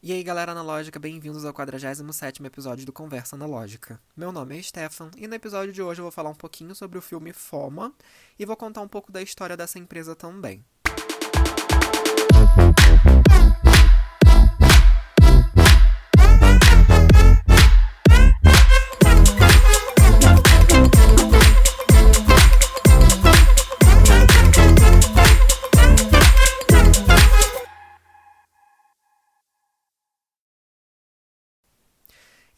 E aí, galera analógica, bem-vindos ao 47º episódio do Conversa Analógica. Meu nome é Stefan e no episódio de hoje eu vou falar um pouquinho sobre o filme Foma e vou contar um pouco da história dessa empresa também.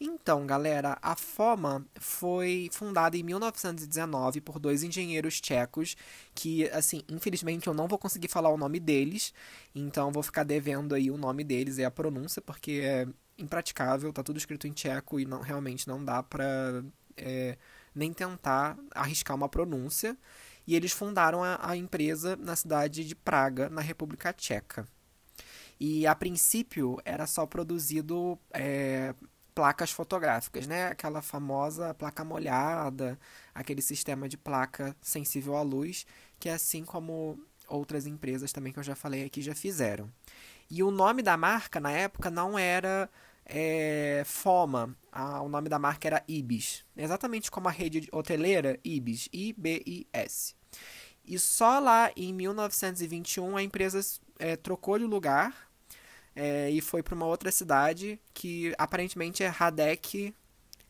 Então, galera, a FOMA foi fundada em 1919 por dois engenheiros tchecos que, assim, infelizmente eu não vou conseguir falar o nome deles, então vou ficar devendo aí o nome deles e a pronúncia, porque é impraticável, tá tudo escrito em tcheco e não, realmente não dá pra é, nem tentar arriscar uma pronúncia. E eles fundaram a, a empresa na cidade de Praga, na República Tcheca. E a princípio era só produzido é, placas fotográficas, né? Aquela famosa placa molhada, aquele sistema de placa sensível à luz, que é assim como outras empresas também que eu já falei aqui já fizeram. E o nome da marca na época não era é, Foma, ah, o nome da marca era Ibis, exatamente como a rede hoteleira Ibis, I-B-I-S. E só lá em 1921 a empresa é, trocou de lugar é, e foi para uma outra cidade que aparentemente é Radek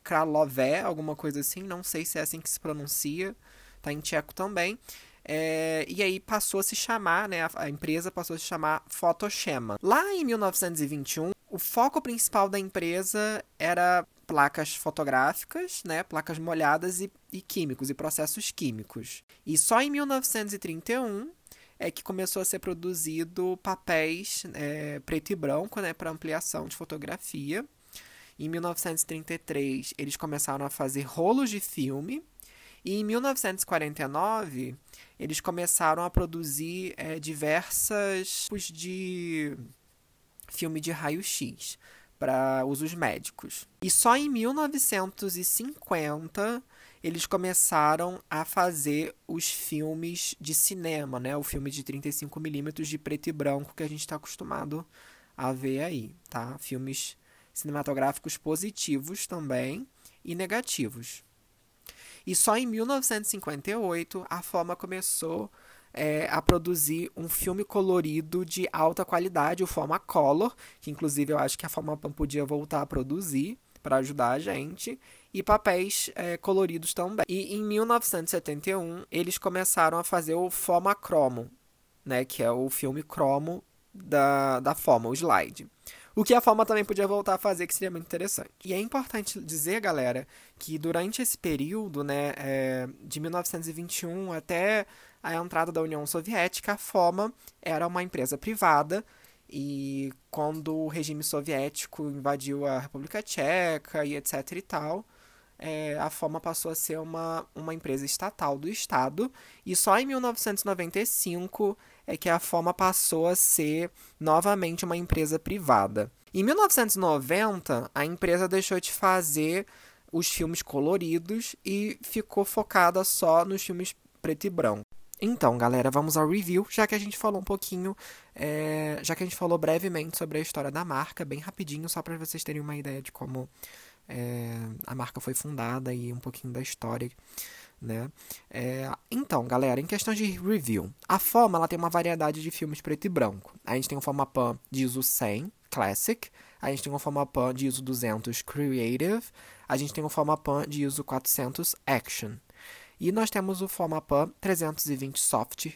Kralové, alguma coisa assim, não sei se é assim que se pronuncia, tá em tcheco também. É, e aí passou a se chamar, né, a, a empresa passou a se chamar Photoshema. Lá em 1921, o foco principal da empresa era placas fotográficas, né, placas molhadas e, e químicos, e processos químicos. E só em 1931 é que começou a ser produzido papéis é, preto e branco, né, para ampliação de fotografia. Em 1933, eles começaram a fazer rolos de filme. E em 1949, eles começaram a produzir é, diversas tipos de filme de raio-x para usos médicos. E só em 1950 eles começaram a fazer os filmes de cinema, né? O filme de 35mm de preto e branco que a gente está acostumado a ver aí, tá? Filmes cinematográficos positivos também e negativos. E só em 1958 a Foma começou é, a produzir um filme colorido de alta qualidade, o Foma Color, que inclusive eu acho que a Foma podia voltar a produzir para ajudar a gente, e papéis é, coloridos também. E em 1971 eles começaram a fazer o Foma Cromo, né, que é o filme cromo da, da Foma, o slide. O que a Foma também podia voltar a fazer, que seria muito interessante. E é importante dizer, galera, que durante esse período, né, é, de 1921 até a entrada da União Soviética, a Foma era uma empresa privada e quando o regime soviético invadiu a República Tcheca e etc e tal, é, a Foma passou a ser uma, uma empresa estatal do Estado. E só em 1995 é que a Foma passou a ser novamente uma empresa privada. Em 1990, a empresa deixou de fazer os filmes coloridos e ficou focada só nos filmes preto e branco. Então, galera, vamos ao review, já que a gente falou um pouquinho, é, já que a gente falou brevemente sobre a história da marca, bem rapidinho, só para vocês terem uma ideia de como é, a marca foi fundada e um pouquinho da história, né? É, então, galera, em questão de review, a Foma ela tem uma variedade de filmes preto e branco. A gente tem o Fomapan de ISO 100 Classic, a gente tem o Fomapan de ISO 200 Creative, a gente tem o Fomapan de ISO 400 Action. E nós temos o Fomapan 320 Soft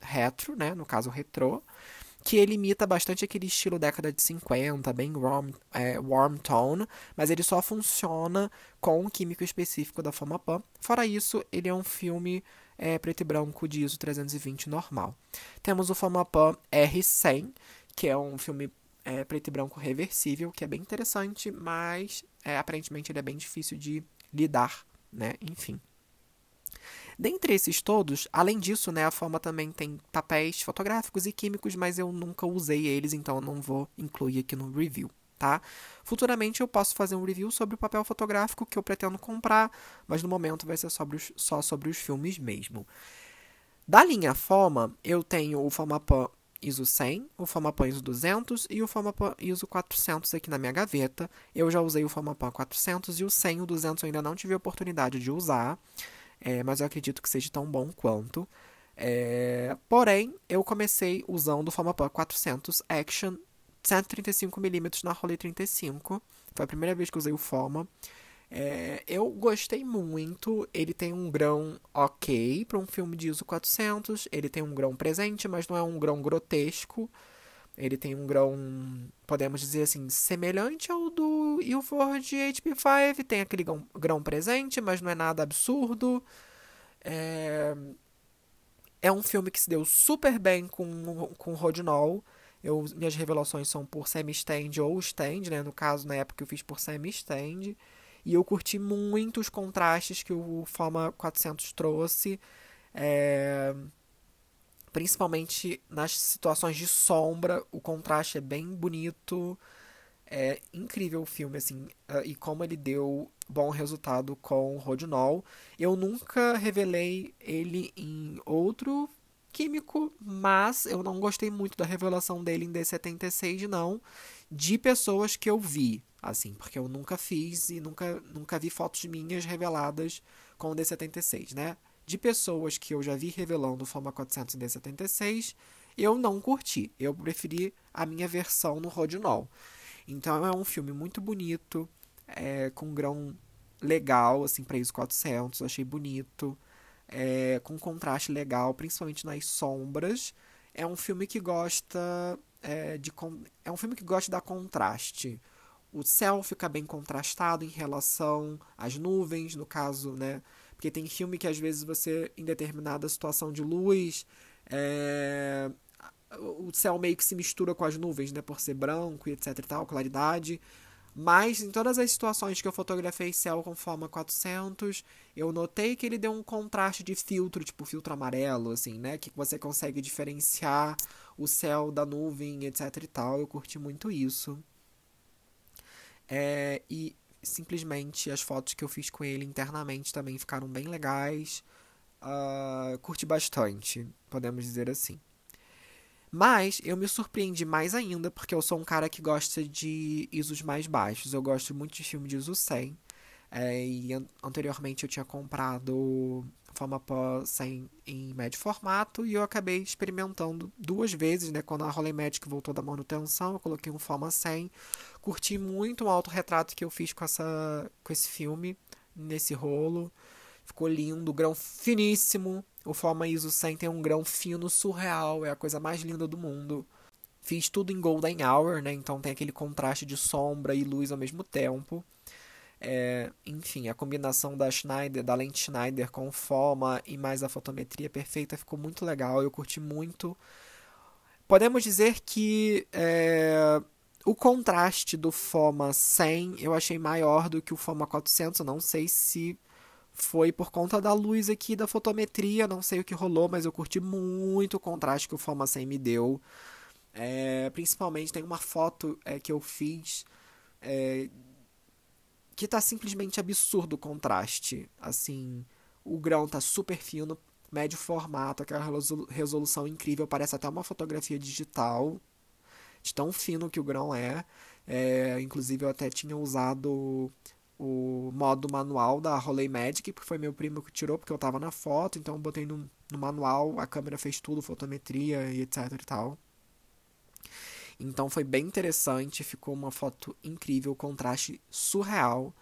Retro, né, no caso Retro, que ele imita bastante aquele estilo década de 50, bem warm, é, warm tone, mas ele só funciona com um químico específico da Fomapan. Fora isso, ele é um filme é, preto e branco de ISO 320 normal. Temos o Fomapan R100, que é um filme é, preto e branco reversível, que é bem interessante, mas é, aparentemente ele é bem difícil de lidar, né? Enfim. Dentre esses todos, além disso, né, a forma também tem papéis fotográficos e químicos, mas eu nunca usei eles, então eu não vou incluir aqui no review. Tá? Futuramente eu posso fazer um review sobre o papel fotográfico que eu pretendo comprar, mas no momento vai ser sobre os, só sobre os filmes mesmo. Da linha Foma, eu tenho o Fomapan ISO 100, o Fomapan ISO 200 e o Fomapan ISO 400 aqui na minha gaveta. Eu já usei o Fomapan 400 e o 100 e o 200 eu ainda não tive a oportunidade de usar, é, mas eu acredito que seja tão bom quanto. É, porém, eu comecei usando o Fomapan 400 Action 135mm na Rolei 35. Foi a primeira vez que usei o Foma. É, eu gostei muito. Ele tem um grão ok para um filme de ISO 400. Ele tem um grão presente, mas não é um grão grotesco. Ele tem um grão, podemos dizer assim, semelhante ao do Ilford HP5. Tem aquele grão, grão presente, mas não é nada absurdo. É, é um filme que se deu super bem com, com Rodinol. Eu, minhas revelações são por semi-stand ou stand, né? No caso, na época eu fiz por semi-stand. E eu curti muito os contrastes que o Forma 400 trouxe. É... Principalmente nas situações de sombra, o contraste é bem bonito. É incrível o filme, assim, e como ele deu bom resultado com Rodinol. Eu nunca revelei ele em outro químico, mas eu não gostei muito da revelação dele em D76, não, de pessoas que eu vi assim, porque eu nunca fiz e nunca, nunca vi fotos minhas reveladas com o D76, né? De pessoas que eu já vi revelando o Fama 400 em D76, eu não curti. Eu preferi a minha versão no Rodinol. Então é um filme muito bonito, é, com grão legal, assim, para ISO 400, achei bonito, é, com contraste legal, principalmente nas sombras. É um filme que gosta é, de é um filme que gosta dar contraste o céu fica bem contrastado em relação às nuvens, no caso, né? Porque tem filme que às vezes você, em determinada situação de luz, é... o céu meio que se mistura com as nuvens, né? Por ser branco e etc e tal, claridade. Mas em todas as situações que eu fotografei céu com forma 400, eu notei que ele deu um contraste de filtro, tipo filtro amarelo, assim, né? Que você consegue diferenciar o céu da nuvem, etc e tal. Eu curti muito isso. É, e simplesmente as fotos que eu fiz com ele internamente também ficaram bem legais. Uh, curti bastante, podemos dizer assim. Mas eu me surpreendi mais ainda porque eu sou um cara que gosta de ISOs mais baixos. Eu gosto muito de filme de ISO 100. É, e an anteriormente eu tinha comprado Famapó 100 em médio formato e eu acabei experimentando duas vezes, né? Quando a Magic voltou da manutenção, eu coloquei um Fama 100. Curti muito o autorretrato que eu fiz com, essa, com esse filme, nesse rolo. Ficou lindo, grão finíssimo. O Forma ISO 100 tem um grão fino surreal, é a coisa mais linda do mundo. Fiz tudo em Golden Hour, né? Então tem aquele contraste de sombra e luz ao mesmo tempo. É, enfim, a combinação da Schneider, da lente Schneider com forma e mais a fotometria perfeita ficou muito legal. Eu curti muito. Podemos dizer que é, o contraste do Foma 100 eu achei maior do que o Foma 400. Eu não sei se foi por conta da luz aqui da fotometria, não sei o que rolou, mas eu curti muito o contraste que o Foma 100 me deu. É, principalmente tem uma foto é, que eu fiz é, que tá simplesmente absurdo o contraste. Assim, o grão tá super fino, médio formato, aquela resolução incrível, parece até uma fotografia digital, de tão fino que o grão é. é inclusive, eu até tinha usado o modo manual da Rolei Magic, porque foi meu primo que tirou, porque eu tava na foto, então eu botei no, no manual, a câmera fez tudo, fotometria e etc e tal. Então foi bem interessante, ficou uma foto incrível, contraste surreal.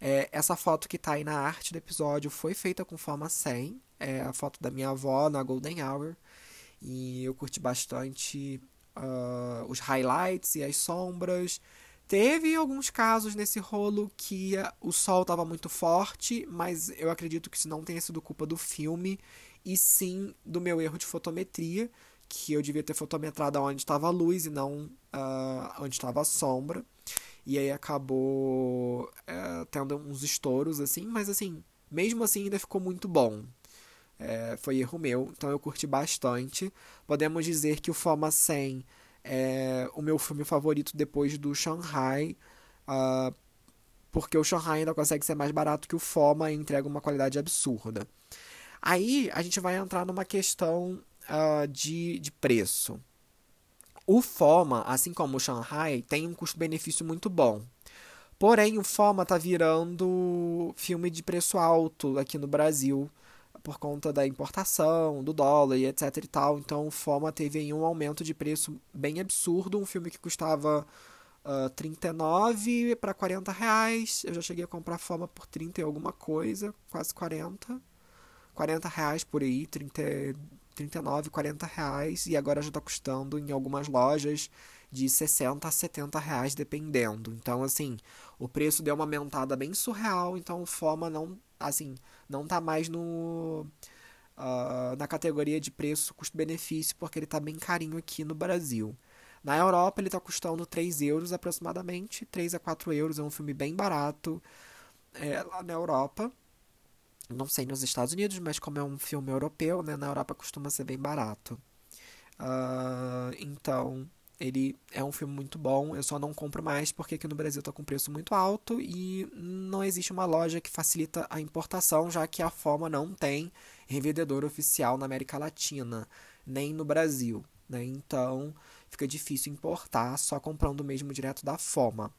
É, essa foto que está aí na arte do episódio foi feita com forma 100, é a foto da minha avó na Golden Hour. E eu curti bastante uh, os highlights e as sombras. Teve alguns casos nesse rolo que o sol estava muito forte, mas eu acredito que isso não tenha sido culpa do filme, e sim do meu erro de fotometria, que eu devia ter fotometrado onde estava a luz e não uh, onde estava a sombra. E aí acabou uh, tendo uns estouros, assim, mas assim, mesmo assim ainda ficou muito bom. É, foi erro meu, então eu curti bastante. Podemos dizer que o Foma 100 é o meu filme favorito depois do Shanghai, uh, porque o Shanghai ainda consegue ser mais barato que o Foma e entrega uma qualidade absurda. Aí a gente vai entrar numa questão uh, de, de preço. O FOMA, assim como o Shanghai, tem um custo-benefício muito bom. Porém, o FOMA tá virando filme de preço alto aqui no Brasil por conta da importação, do dólar e etc e tal. Então, FOMA teve aí um aumento de preço bem absurdo. Um filme que custava uh, 39 para 40 reais. Eu já cheguei a comprar FOMA por 30 e alguma coisa, quase 40. 40 reais por aí, 30, 39, 40 reais. E agora já está custando em algumas lojas de 60 a 70 reais, dependendo. Então, assim, o preço deu uma aumentada bem surreal. Então, FOMA não assim, não tá mais no uh, na categoria de preço custo-benefício, porque ele tá bem carinho aqui no Brasil. Na Europa ele tá custando 3 euros aproximadamente, 3 a 4 euros, é um filme bem barato é, lá na Europa. Não sei nos Estados Unidos, mas como é um filme europeu, né, na Europa costuma ser bem barato. Uh, então, ele é um filme muito bom, eu só não compro mais porque aqui no Brasil está com preço muito alto e não existe uma loja que facilita a importação, já que a Forma não tem revendedor oficial na América Latina, nem no Brasil. Né? Então fica difícil importar só comprando mesmo direto da Forma.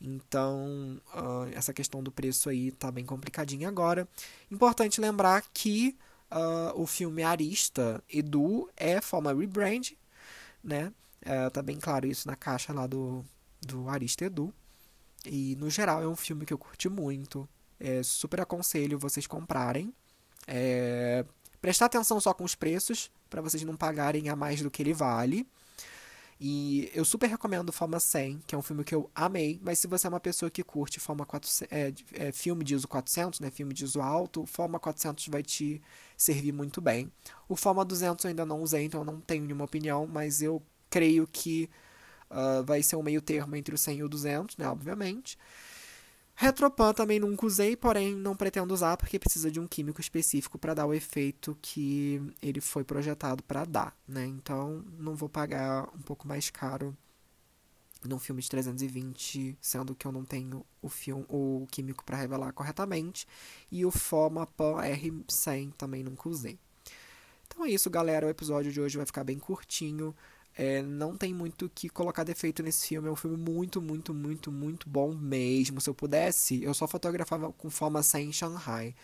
Então, uh, essa questão do preço aí tá bem complicadinha agora. Importante lembrar que uh, o filme Arista Edu é Forma Rebrand, né? É, tá bem claro isso na caixa lá do, do Arista Edu. E no geral é um filme que eu curti muito. É, super aconselho vocês comprarem. É, prestar atenção só com os preços, para vocês não pagarem a mais do que ele vale. E eu super recomendo Forma 100, que é um filme que eu amei, mas se você é uma pessoa que curte Forma 400, é, é, filme de ISO 400, né, filme de ISO alto, Forma 400 vai te servir muito bem. O Forma 200 eu ainda não usei, então eu não tenho nenhuma opinião, mas eu creio que uh, vai ser um meio termo entre o 100 e o 200, né, obviamente. Retropan também nunca usei, porém não pretendo usar porque precisa de um químico específico para dar o efeito que ele foi projetado para dar, né? Então não vou pagar um pouco mais caro num filme de 320, sendo que eu não tenho o filme, o químico para revelar corretamente, e o Fomapan R100 também nunca usei. Então é isso, galera. O episódio de hoje vai ficar bem curtinho. É, não tem muito que colocar defeito nesse filme. É um filme muito, muito, muito, muito bom mesmo. Se eu pudesse, eu só fotografava com forma sem Shanghai.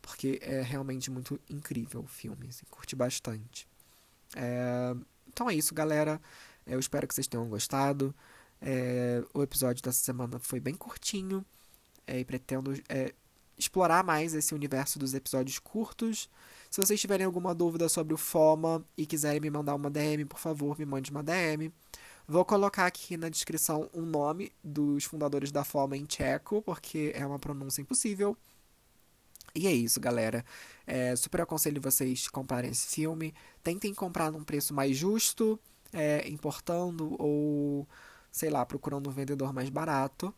Porque é realmente muito incrível o filme. Assim, curti bastante. É, então é isso, galera. Eu espero que vocês tenham gostado. É, o episódio dessa semana foi bem curtinho. É, e pretendo é, explorar mais esse universo dos episódios curtos. Se vocês tiverem alguma dúvida sobre o FOMA e quiserem me mandar uma DM, por favor, me mande uma DM. Vou colocar aqui na descrição um nome dos fundadores da FOMA em tcheco, porque é uma pronúncia impossível. E é isso, galera. É, super aconselho vocês comprarem esse filme. Tentem comprar num preço mais justo, é, importando ou, sei lá, procurando um vendedor mais barato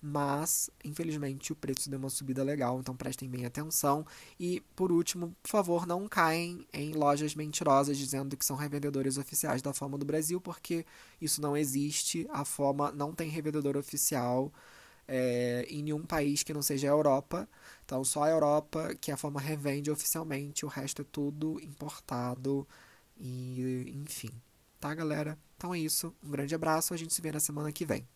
mas infelizmente o preço deu uma subida legal, então prestem bem atenção. E por último, por favor, não caem em lojas mentirosas dizendo que são revendedores oficiais da Fama do Brasil, porque isso não existe. A Fama não tem revendedor oficial é, em nenhum país que não seja a Europa. Então, só a Europa que a Fama revende oficialmente, o resto é tudo importado e enfim. Tá, galera? Então é isso. Um grande abraço, a gente se vê na semana que vem.